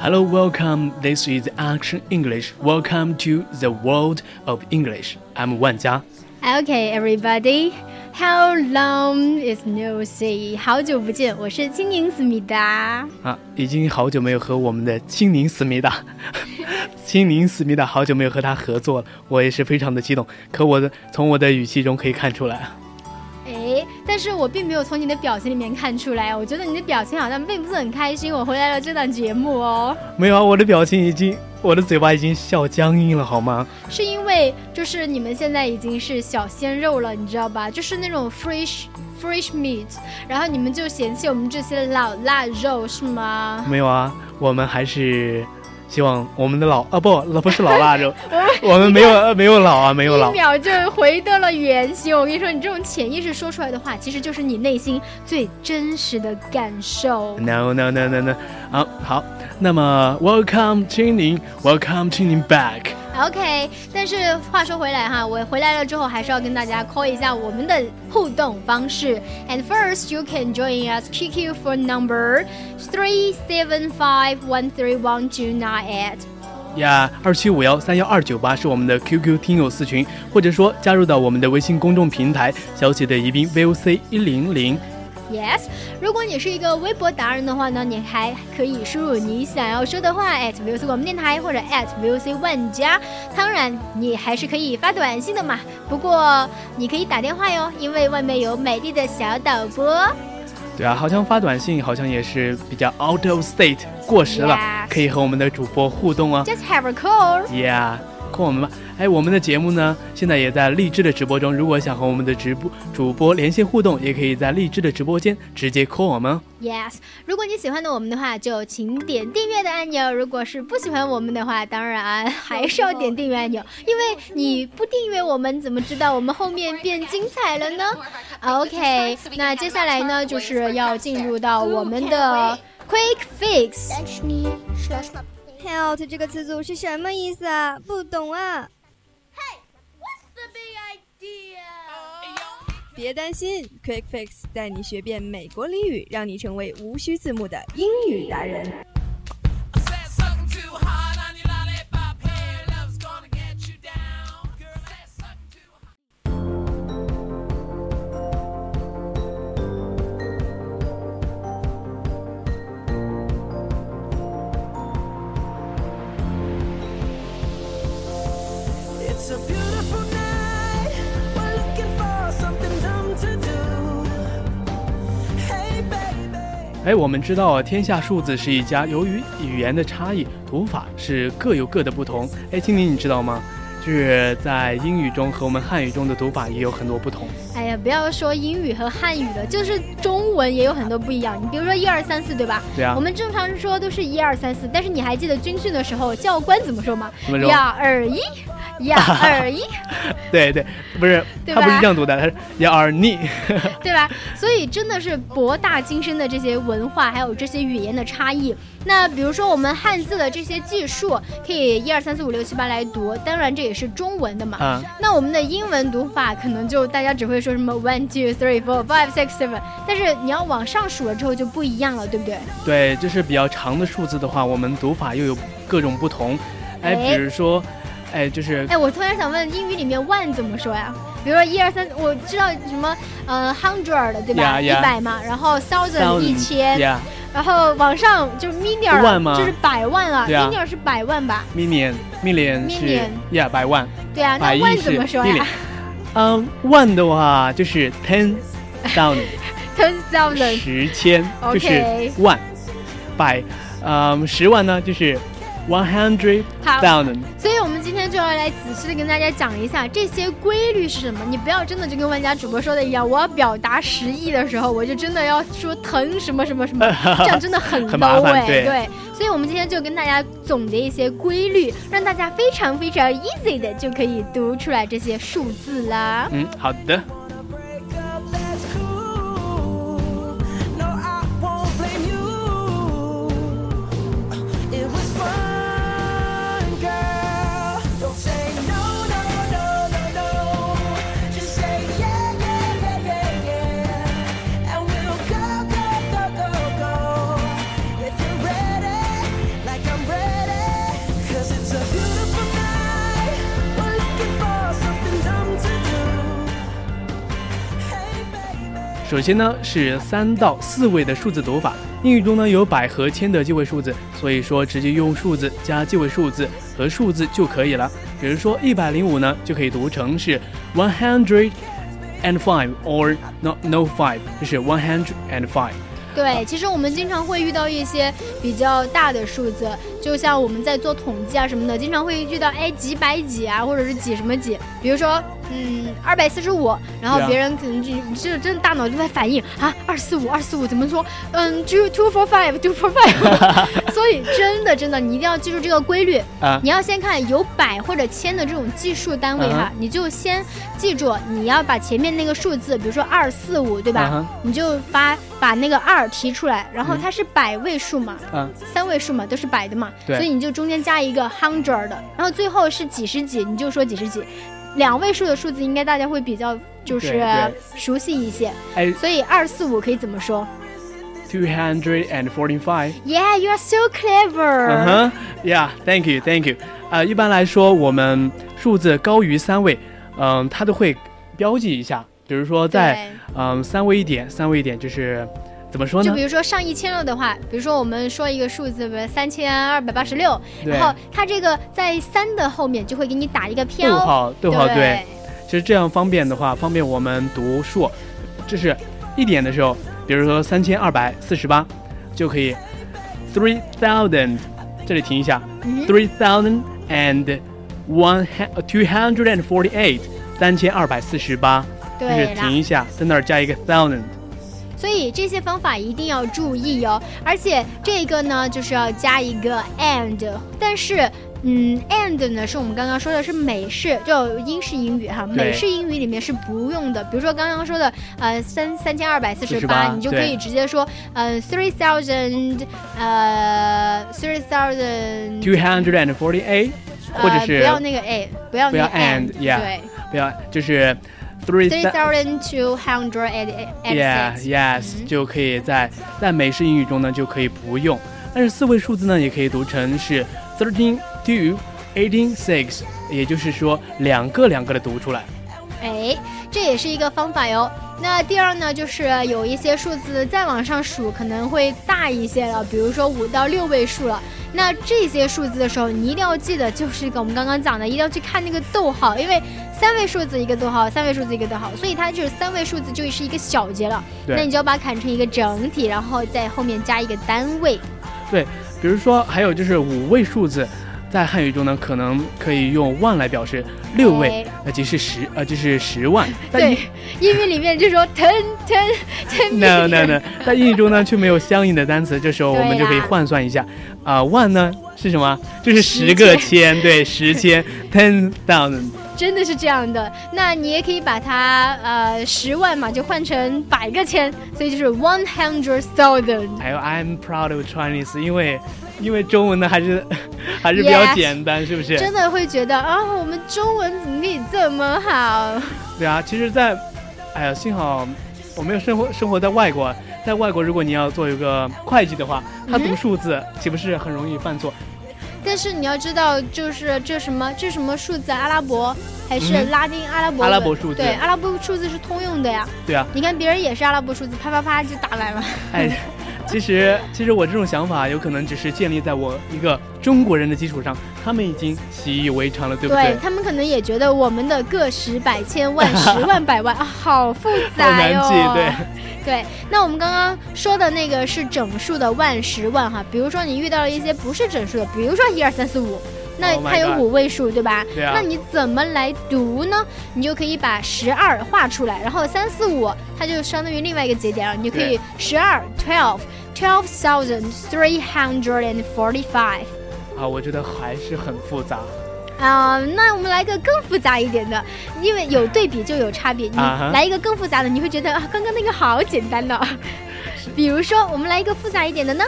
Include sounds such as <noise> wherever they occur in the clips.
Hello, welcome. This is Action English. Welcome to the world of English. I'm 万佳。Okay, everybody. How long is no see？好久不见，我是青柠思密达。啊，已经好久没有和我们的青柠思密达，青柠思密达好久没有和他合作了，我也是非常的激动。可我的从我的语气中可以看出来。哎， <laughs> 但是我并没有从你的表情里面看出来，我觉得你的表情好像并不是很开心。我回来了这档节目哦，没有啊，我的表情已经，我的嘴巴已经笑僵硬了，好吗？是因为就是你们现在已经是小鲜肉了，你知道吧？就是那种 fresh fresh meat，然后你们就嫌弃我们这些老腊肉是吗？没有啊，我们还是。希望我们的老啊不，老不是老腊肉，<laughs> 我们没有没有老啊，没有老。一秒就回到了原形。我跟你说，你这种潜意识说出来的话，其实就是你内心最真实的感受。No no no no no，好好，那么 Welcome 青柠，Welcome 青柠 back。OK，但是话说回来哈，我回来了之后还是要跟大家 call 一下我们的互动方式。And first, you can join us QQ for number three seven five one three one two nine eight. 呀，二七五幺三幺二九八是我们的 QQ 听友四群，或者说加入到我们的微信公众平台“小写的宜宾 VOC 一零零”。Yes，如果你是一个微博达人的话呢，你还可以输入你想要说的话 at VOC 广播电台或者 at VOC 万家。当然，你还是可以发短信的嘛。不过你可以打电话哟，因为外面有美丽的小导播。对啊，好像发短信好像也是比较 out of state 过时了，可以和我们的主播互动哦。Just have a call. Yeah. 扣我们吧！哎，我们的节目呢，现在也在荔枝的直播中。如果想和我们的直播主播连线互动，也可以在荔枝的直播间直接扣我们。Yes，如果你喜欢的我们的话，就请点订阅的按钮；如果是不喜欢我们的话，当然还是要点订阅按钮，因为你不订阅我们，怎么知道我们后面变精彩了呢？OK，那接下来呢，就是要进入到我们的 Quick Fix。Help 这个词组是什么意思啊？不懂啊。Hey, what's the big idea? 别担心，Quick Fix 带你学遍美国俚语，让你成为无需字幕的英语达人。哎，我们知道啊，天下数字是一家，由于语言的差异，读法是各有各的不同。哎，青柠，你知道吗？就是在英语中和我们汉语中的读法也有很多不同。哎呀，不要说英语和汉语了，就是中文也有很多不一样。你比如说一二三四，对吧？对啊。我们正常说都是一二三四，但是你还记得军训的时候教官怎么说吗？怎么说？一二一。一二一，<laughs> 对对，不是，它不是这样读的，它是一二你，<laughs> 对吧？所以真的是博大精深的这些文化，还有这些语言的差异。那比如说我们汉字的这些计数，可以一二三四五六七八来读，当然这也是中文的嘛。嗯。那我们的英文读法可能就大家只会说什么 one two three four five six seven，但是你要往上数了之后就不一样了，对不对？对，就是比较长的数字的话，我们读法又有各种不同。哎，比如说。哎，就是哎，我突然想问，英语里面 one 怎么说呀？比如说一二三，我知道什么呃 hundred 对吧？一百嘛，然后 thousand 一千，然后往上就是 million？就是百万了，million 是百万吧？million million 是呀百万。对啊，那 one 怎么说呀？嗯，one 的话就是 ten thousand。ten thousand 十千就是万，百，嗯，十万呢就是 one hundred thousand。所以，我们今天就要来仔细的跟大家讲一下这些规律是什么。你不要真的就跟万家主播说的一样，我要表达十亿的时候，我就真的要说疼什么什么什么，<laughs> 这样真的很 low 哎。对，所以我们今天就跟大家总结一些规律，让大家非常非常 easy 的就可以读出来这些数字啦。嗯，好的。首先呢是三到四位的数字读法，英语中呢有百和千的记位数字，所以说直接用数字加记位数字和数字就可以了。比如说一百零五呢就可以读成是 one hundred and five or no no five，就是 one hundred and five。对，其实我们经常会遇到一些比较大的数字，就像我们在做统计啊什么的，经常会遇到哎几百几啊，或者是几什么几，比如说。嗯，二百四十五，然后别人可能就就真的大脑就在反应啊，二四五二四五怎么说？嗯，two two four five two four five。<laughs> 所以真的真的，你一定要记住这个规律啊！你要先看有百或者千的这种计数单位哈，你就先记住，你要把前面那个数字，比如说二四五，对吧？你就发把那个二提出来，然后它是百位数嘛，三位数嘛，都是百的嘛，所以你就中间加一个 hundred，然后最后是几十几，你就说几十几。两位数的数字应该大家会比较就是熟悉一些，哎，所以二四五可以怎么说？Two hundred and forty-five. Yeah, you are so clever. 嗯哼，Yeah, thank you, thank you. 呃，一般来说，我们数字高于三位，嗯，它都会标记一下，比如说在嗯三位一点，三位一点就是。怎么说呢？就比如说上一千了的话，比如说我们说一个数字，比如三千二百八十六，然后它这个在三的后面就会给你打一个飘，逗号，逗号，对。其实这样方便的话，方便我们读数，就是一点的时候，比如说三千二百四十八，就可以 three thousand，这里停一下，three thousand and one two hundred and forty eight，三千二百四十八，就是停一下，在那儿加一个 thousand。所以这些方法一定要注意哦，而且这个呢就是要加一个 and，但是嗯，and 呢是我们刚刚说的是美式，就英式英语哈，美式英语里面是不用的。比如说刚刚说的呃三三千二百四十八，你就可以直接说呃 three thousand 呃 three thousand two hundred and forty eight，或者是不要那个 a，不要不要 and，yeah，对，不要就是。Three thousand two hundred Yeah, yes，就可以在在美式英语中呢就可以不用，但是四位数字呢也可以读成是 thirteen two eighteen six，也就是说两个两个的读出来。哎，这也是一个方法哟。那第二呢，就是有一些数字再往上数可能会大一些了，比如说五到六位数了。那这些数字的时候，你一定要记得，就是个我们刚刚讲的，一定要去看那个逗号，因为三位数字一个逗号，三位数字一个逗号，所以它就是三位数字就是一个小节了。那你就要把它砍成一个整体，然后在后面加一个单位。对，比如说还有就是五位数字。在汉语中呢，可能可以用万来表示六位，呃，即是十，呃，就是十万。<laughs> 对，英语里面就说 ten ten ten。<laughs> No no no，在英语中呢却没有相应的单词，这时候 <laughs> 我们就可以换算一下，啊，万呢是什么？就是十个千，对，十千 ten thousand。真的是这样的，那你也可以把它呃十万嘛，就换成百个千，所以就是 one hundred thousand。还有 I'm proud of Chinese，因为因为中文呢还是 <laughs> 还是比较简单，是不是？真的会觉得啊，我们中文怎么可以这么好？对啊，其实，在哎呀，幸好我没有生活生活在外国，在外国如果你要做一个会计的话，他读数字岂不是很容易犯错？但是你要知道，就是这什么这什么数字，阿拉伯还是嗯拉丁阿拉伯文？阿拉伯数字对，阿拉伯数字是通用的呀。对啊，你看别人也是阿拉伯数字，啪啪啪就打来了。哎，其实其实我这种想法有可能只是建立在我一个中国人的基础上，他们已经习以为常了，对不对？他们可能也觉得我们的个十百千万 <laughs> 十万百万啊，好复杂哟、好难记对对，那我们刚刚说的那个是整数的万十万哈，比如说你遇到了一些不是整数的，比如说一二三四五。那 Oh 它有五位数，对吧？对啊那你怎么来读呢？你就可以把十二画出来，然后三四五它就相当于另外一个节点了，你就可以对十二 twelve twelve thousand three hundred and forty five。啊，我觉得还是很复杂。啊、那我们来个更复杂一点的，因为有对比就有差别。你来一个更复杂的，你会觉得啊，刚刚那个好简单的。<laughs> 比如说，我们来一个复杂一点的呢？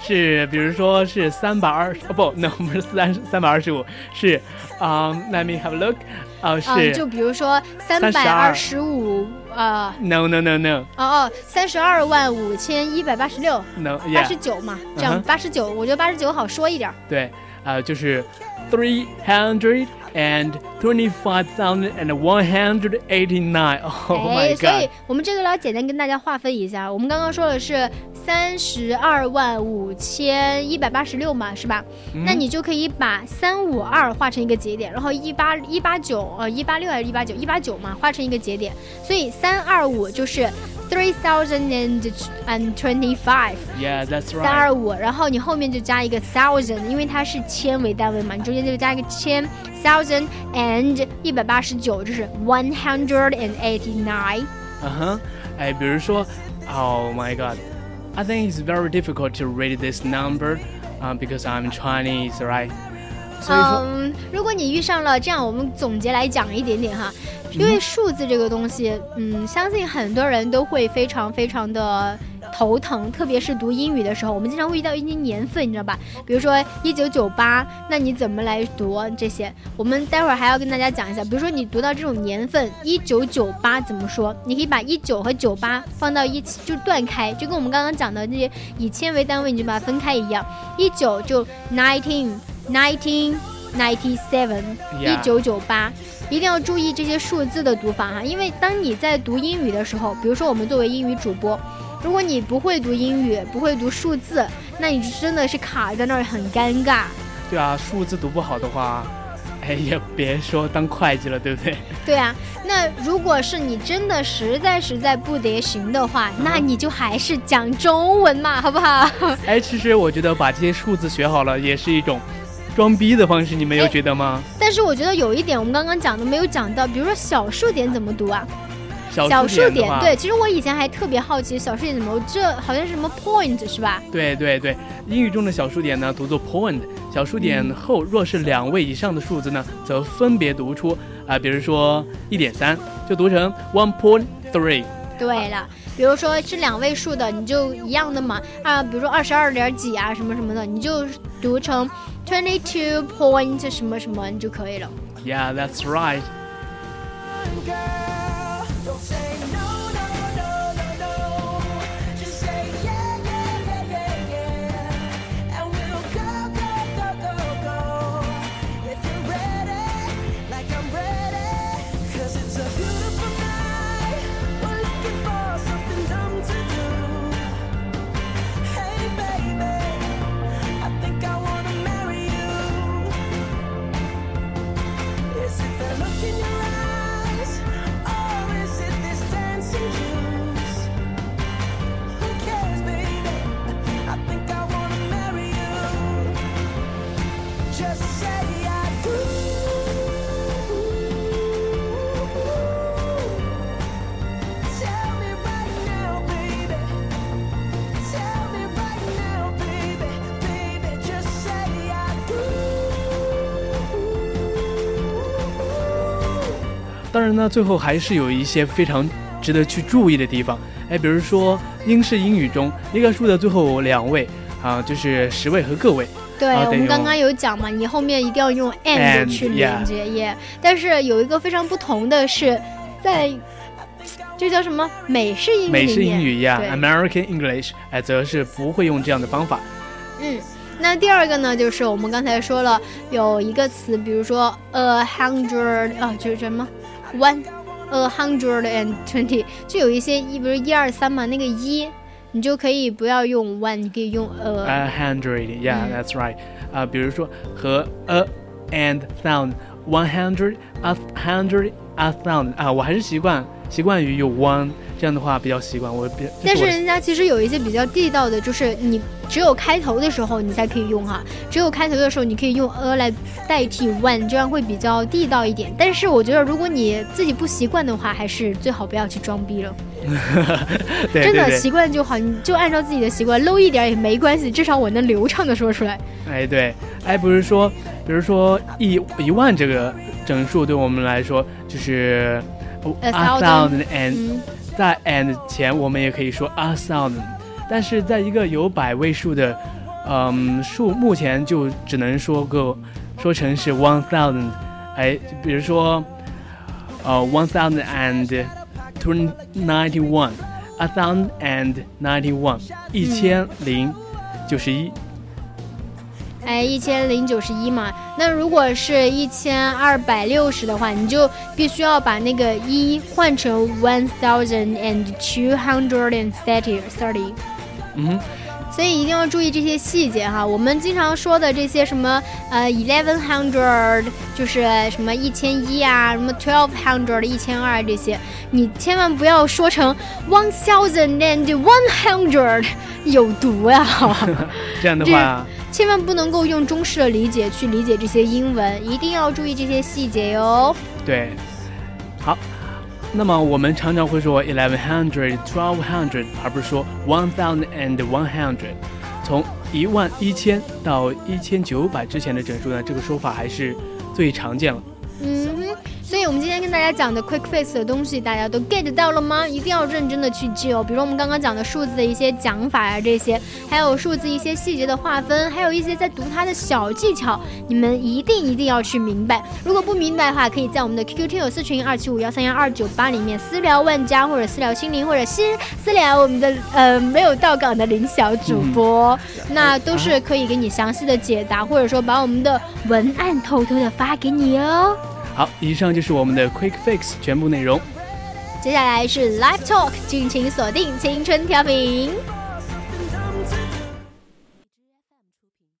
是，比如说是三百二十，哦不，那不是三三百二十五，是，啊、l e t me have a look，啊、啊、是、就比如说三百二十五，呃，no no no no 哦哦，三十二万五千一百八十六，no 八十九嘛，这样八十九，我觉得八十九好说一点。对，啊、就是 three hundred and twenty five thousand and one hundred eighty nine。Oh 哎， my 所以 god！我们这个要简单跟大家划分一下。我们刚刚说的是 三十二万五千一百八十六嘛，是吧？嗯那你就可以把三五二画成一个节点，然后一八一八九呃一八六还是一八九一八九嘛，画成一个节点。所以三二五就是 three thousand and and twenty five。yeah that's 三 right。二五，然后你后面就加一个 thousand，因为它是千为单位嘛，你中间就加一个千 thousand and 一百八十九，就是 one hundred and eighty nine。嗯哼，哎，比如说，Oh my God，I think it's very difficult to read this number，啊、b e c a u s e I'm Chinese，right？所以说，嗯，如果你遇上了这样，我们总结来讲一点点哈，因为数字这个东西，嗯，相信很多人都会非常非常的 头疼，特别是读英语的时候，我们经常会遇到一些年份，你知道吧？比如说一九九八，那你怎么来读这些？我们待会儿还要跟大家讲一下，比如说你读到这种年份一九九八怎么说？你可以把一九和九八放到一起，就断开，就跟我们刚刚讲的那些以千为单位，你就把它分开一样，一九就 nineteen。nineteen ninety seven，一九九八，一定要注意这些数字的读法哈，因为当你在读英语的时候，比如说我们作为英语主播，如果你不会读英语，不会读数字，那你真的是卡在那儿很尴尬。对啊，数字读不好的话，<laughs> 哎，也别说当会计了，对不对？对啊，那如果是你真的实在实在不得行的话，那你就还是讲中文嘛，好不好？哎，其实我觉得把这些数字学好了，也是一种装逼的方式，你没有哎觉得吗？但是我觉得有一点我们刚刚讲的没有讲到，比如说小数点怎么读啊？小小数点对，其实我以前还特别好奇小数点怎么，这好像是什么 point 是吧？对对对，英语中的小数点呢读作 point，小数点后若是两位以上的数字呢，则分别读出啊、比如说一点三就读成 one point three。对了，比如说是两位数的，你就一样的嘛啊，比如说二十二点几啊什么什么的，你就读成 twenty two point 什么什么，你就可以了。 Yeah, that's right. 当然呢，最后还是有一些非常值得去注意的地方。哎，比如说英式英语中一个数的最后两位啊，就是十位和个位。对，啊我们刚刚有讲嘛，你后面一定要用 and 去连接耶。但是有一个非常不同的是，在这叫什么美式英语美式英语呀对，American English，哎，则是不会用这样的方法。嗯，那第二个呢，就是我们刚才说了有一个词，比如说 a hundred 啊，就是什么 one a hundred and twenty，就有一些一，比如一二三嘛，那个一你就可以不要用 one，你可以用 a。A hundred, yeah, 嗯 that's right. 啊、比如说和 a and thousand, one hundred, a hundred, a thousand 啊，我还是习惯习惯于用 one，这样的话比较习惯。我比，这但是我人家其实有一些比较地道的，就是你只有开头的时候你才可以用哈，只有开头的时候你可以用 a 来代替 one，这样会比较地道一点。但是我觉得如果你自己不习惯的话，还是最好不要去装逼了，<laughs> 对真的习惯就好，你就按照自己的习惯 low 一点也没关系，至少我能流畅的说出来。哎对，哎不是说，比如说一一万这个整数对我们来说就是。A thousand and 嗯，在 and 前我们也可以说 a thousand，但是在一个有百位数的嗯数目前就只能说个说成是 one thousand，哎，比如说呃 one thousand and two ninety one，a thousand and ninety one，一千零九十一。哎，一千零九十一嘛。那如果是一千二百六十的话，你就必须要把那个一换成 one thousand and two hundred and thirty thirty。嗯哼，所以一定要注意这些细节哈。我们经常说的这些什么呃 eleven hundred，就是什么一千一啊，什么 twelve hundred 一千二这些，你千万不要说成 one thousand and one hundred，有毒呀！这样的话，千万不能够用中式的理解去理解这些英文，一定要注意这些细节哟。对，好。那么我们常常会说 eleven hundred, twelve hundred，而不是说 one thousand and one hundred。从一万一千到一千九百之前的整数呢，这个说法还是最常见了。嗯哼，所以我们今天跟大家讲的 quick fix 的东西，大家都 get 到了吗？一定要认真的去记哦。比如我们刚刚讲的数字的一些讲法啊，这些，还有数字一些细节的划分，还有一些在读它的小技巧，你们一定一定要去明白。如果不明白的话，可以在我们的 QQ 听友私群二七五幺三幺二九八里面私聊万家，或者私聊心灵，或者私私聊我们的呃没有到岗的林小主播，那都是可以给你详细的解答，或者说把我们的文案偷偷的发给你哦。好，以上就是我们的 Quick Fix 全部内容。接下来是 Live Talk，敬请锁定青春调频。